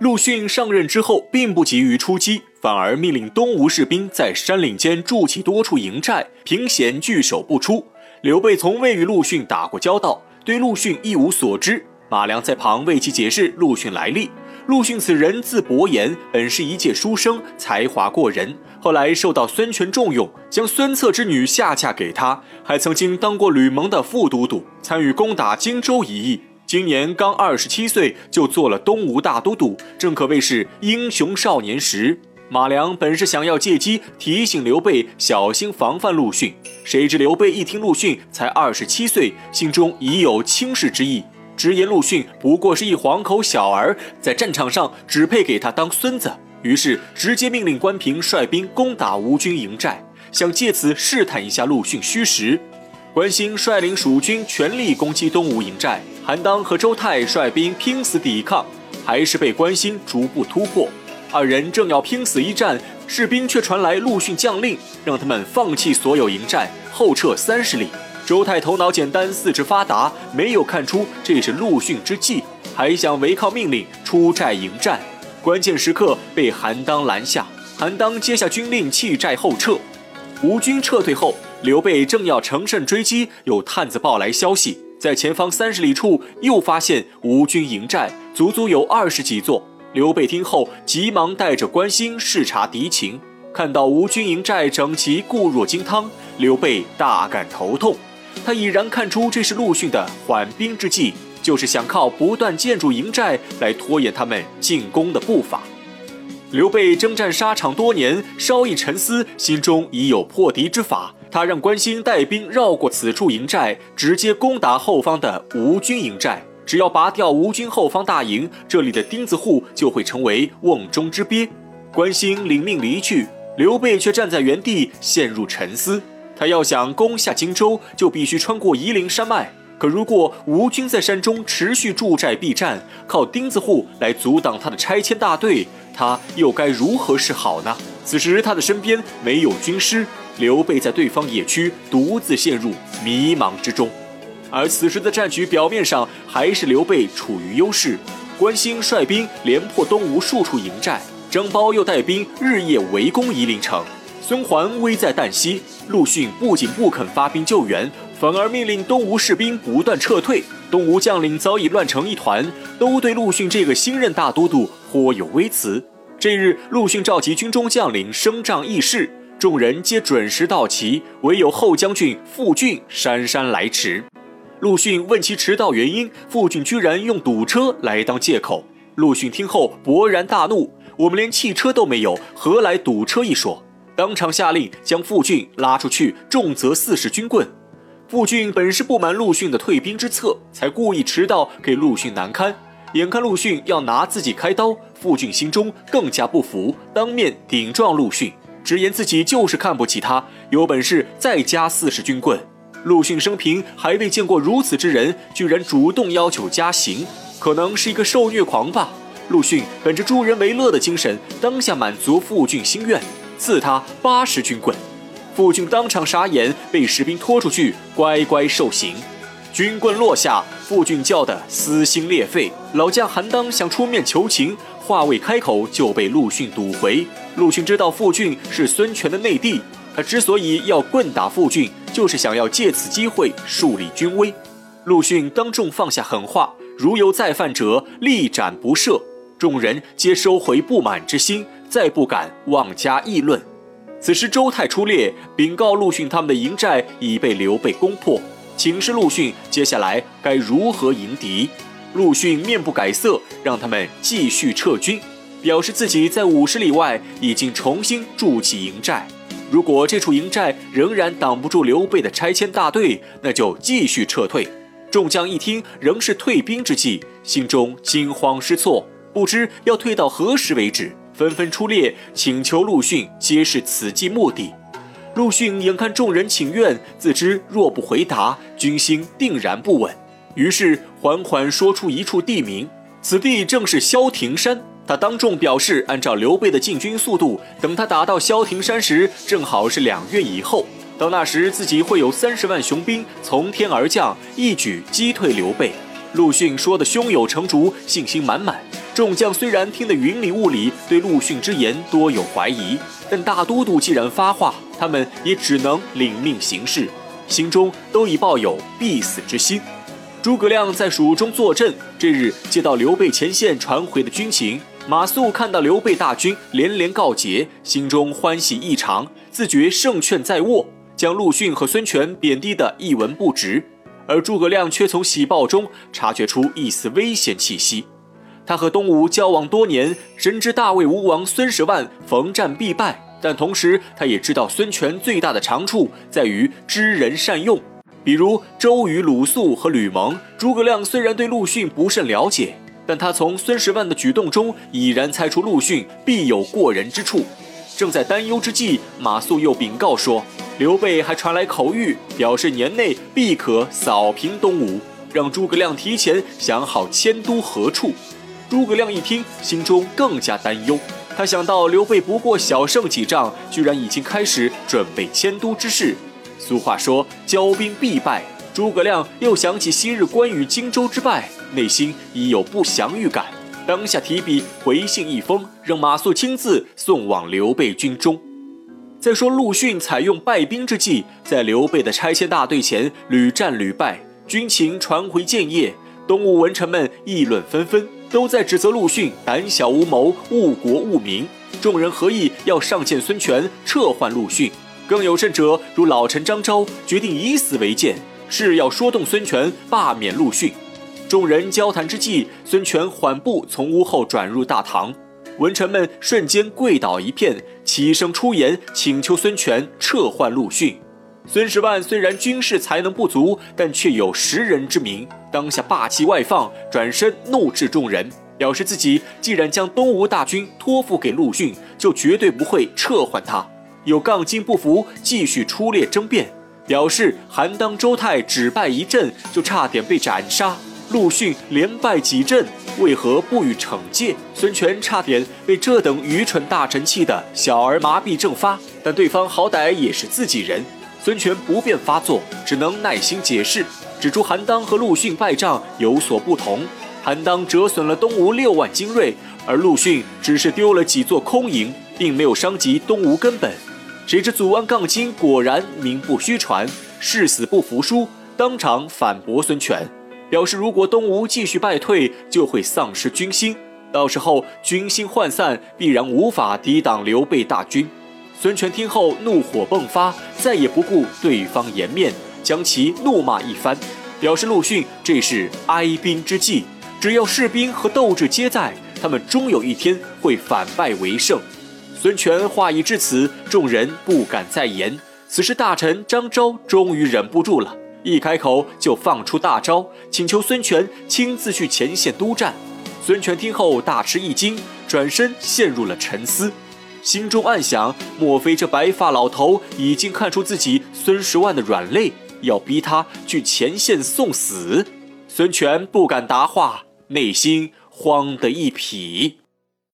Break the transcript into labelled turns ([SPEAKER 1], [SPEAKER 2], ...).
[SPEAKER 1] 陆逊上任之后，并不急于出击，反而命令东吴士兵在山岭间筑起多处营寨，凭险据守不出。刘备从未与陆逊打过交道，对陆逊一无所知。马良在旁为其解释陆逊来历。陆逊此人字伯言，本是一介书生，才华过人。后来受到孙权重用，将孙策之女下嫁给他，还曾经当过吕蒙的副都督，参与攻打荆州一役。今年刚二十七岁，就做了东吴大都督，正可谓是英雄少年时。马良本是想要借机提醒刘备小心防范陆逊，谁知刘备一听陆逊才二十七岁，心中已有轻视之意，直言陆逊不过是一黄口小儿，在战场上只配给他当孙子。于是直接命令关平率兵攻打吴军营寨，想借此试探一下陆逊虚实。关兴率领蜀军全力攻击东吴营寨。韩当和周泰率兵拼死抵抗，还是被关兴逐步突破。二人正要拼死一战，士兵却传来陆逊将令，让他们放弃所有营寨，后撤三十里。周泰头脑简单，四肢发达，没有看出这是陆逊之计，还想违抗命令出寨迎战。关键时刻被韩当拦下，韩当接下军令，弃寨后撤。吴军撤退后，刘备正要乘胜追击，有探子报来消息。在前方三十里处，又发现吴军营寨，足足有二十几座。刘备听后，急忙带着关兴视察敌情，看到吴军营寨整齐，固若金汤，刘备大感头痛。他已然看出这是陆逊的缓兵之计，就是想靠不断建筑营寨来拖延他们进攻的步伐。刘备征战沙场多年，稍一沉思，心中已有破敌之法。他让关兴带兵绕过此处营寨，直接攻打后方的吴军营寨。只要拔掉吴军后方大营，这里的钉子户就会成为瓮中之鳖。关兴领命离去，刘备却站在原地陷入沉思。他要想攻下荆州，就必须穿过夷陵山脉。可如果吴军在山中持续驻寨避战，靠钉子户来阻挡他的拆迁大队，他又该如何是好呢？此时他的身边没有军师。刘备在对方野区独自陷入迷茫之中，而此时的战局表面上还是刘备处于优势。关兴率兵连破东吴数处营寨，张苞又带兵日夜围攻夷陵城，孙桓危在旦夕。陆逊不仅不肯发兵救援，反而命令东吴士兵不断撤退。东吴将领早已乱成一团，都对陆逊这个新任大都督颇有微词。这日，陆逊召集军中将领升帐议事。众人皆准时到齐，唯有后将军傅俊姗姗来迟。陆逊问其迟到原因，傅俊居然用堵车来当借口。陆逊听后勃然大怒：“我们连汽车都没有，何来堵车一说？”当场下令将傅俊拉出去，重责四十军棍。傅俊本是不满陆逊的退兵之策，才故意迟到给陆逊难堪。眼看陆逊要拿自己开刀，傅俊心中更加不服，当面顶撞陆逊。直言自己就是看不起他，有本事再加四十军棍。陆逊生平还未见过如此之人，居然主动要求加刑，可能是一个受虐狂吧。陆逊本着助人为乐的精神，当下满足傅俊心愿，赐他八十军棍。傅俊当场傻眼，被士兵拖出去，乖乖受刑。军棍落下，傅俊叫得撕心裂肺。老将韩当想出面求情，话未开口就被陆逊堵回。陆逊知道傅俊是孙权的内弟，他之所以要棍打傅俊，就是想要借此机会树立军威。陆逊当众放下狠话，如有再犯者，立斩不赦。众人皆收回不满之心，再不敢妄加议论。此时周泰出列，禀告陆逊他们的营寨已被刘备攻破，请示陆逊接下来该如何迎敌。陆逊面不改色，让他们继续撤军。表示自己在五十里外已经重新筑起营寨，如果这处营寨仍然挡不住刘备的拆迁大队，那就继续撤退。众将一听仍是退兵之计，心中惊慌失措，不知要退到何时为止，纷纷出列请求陆逊揭示此计目的。陆逊眼看众人请愿，自知若不回答，军心定然不稳，于是缓缓说出一处地名，此地正是萧亭山。他当众表示，按照刘备的进军速度，等他打到萧亭山时，正好是两月以后。到那时，自己会有三十万雄兵从天而降，一举击退刘备。陆逊说的胸有成竹，信心满满。众将虽然听得云里雾里，对陆逊之言多有怀疑，但大都督既然发话，他们也只能领命行事，心中都已抱有必死之心。诸葛亮在蜀中坐镇，这日接到刘备前线传回的军情，马谡看到刘备大军连连告捷，心中欢喜异常，自觉胜券在握，将陆逊和孙权贬低的一文不值。而诸葛亮却从喜报中察觉出一丝危险气息。他和东吴交往多年，深知大魏吴王孙十万逢战必败，但同时他也知道孙权最大的长处在于知人善用。比如周瑜、鲁肃和吕蒙，诸葛亮虽然对陆逊不甚了解，但他从孙十万的举动中已然猜出陆逊必有过人之处。正在担忧之际，马谡又禀告说。刘备还传来口谕，表示年内必可扫平东吴，让诸葛亮提前想好迁都何处。诸葛亮一听，心中更加担忧。他想到刘备不过小胜几仗，居然已经开始准备迁都之事。俗话说“骄兵必败”，诸葛亮又想起昔日关羽荆州之败，内心已有不祥预感。当下提笔回信一封，让马谡亲自送往刘备军中。再说陆逊采用败兵之计，在刘备的拆迁大队前屡战屡败，军情传回建业，东吴文臣们议论纷纷，都在指责陆逊胆小无谋、误国误民。众人合议要上谏孙权撤换陆逊，更有甚者，如老臣张昭决定以死为鉴，誓要说动孙权罢免陆逊。众人交谈之际，孙权缓步从屋后转入大堂。文臣们瞬间跪倒一片，齐声出言请求孙权撤换陆逊。孙十万虽然军事才能不足，但却有识人之明，当下霸气外放，转身怒斥众人，表示自己既然将东吴大军托付给陆逊，就绝对不会撤换他。有杠精不服，继续出列争辩，表示韩当、周泰只败一阵，就差点被斩杀。陆逊连败几阵，为何不予惩戒？孙权差点被这等愚蠢大臣气得小儿麻痹症发，但对方好歹也是自己人，孙权不便发作，只能耐心解释，指出韩当和陆逊败仗有所不同。韩当折损了东吴六万精锐，而陆逊只是丢了几座空营，并没有伤及东吴根本。谁知祖安杠精果然名不虚传，誓死不服输，当场反驳孙权。表示，如果东吴继续败退，就会丧失军心，到时候军心涣散，必然无法抵挡刘备大军。孙权听后怒火迸发，再也不顾对方颜面，将其怒骂一番，表示陆逊这是哀兵之计，只要士兵和斗志皆在，他们终有一天会反败为胜。孙权话已至此，众人不敢再言。此时，大臣张昭终于忍不住了。一开口就放出大招，请求孙权亲自去前线督战。孙权听后大吃一惊，转身陷入了沉思，心中暗想：莫非这白发老头已经看出自己孙十万的软肋，要逼他去前线送死？孙权不敢答话，内心慌得一匹。